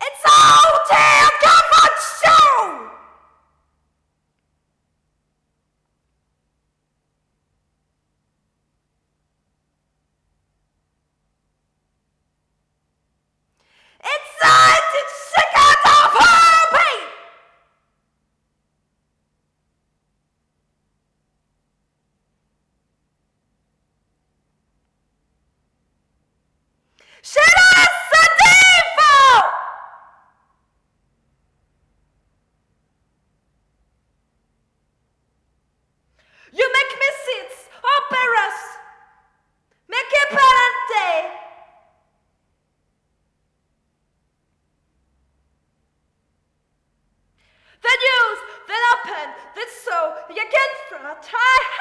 It's all Hotel a tie!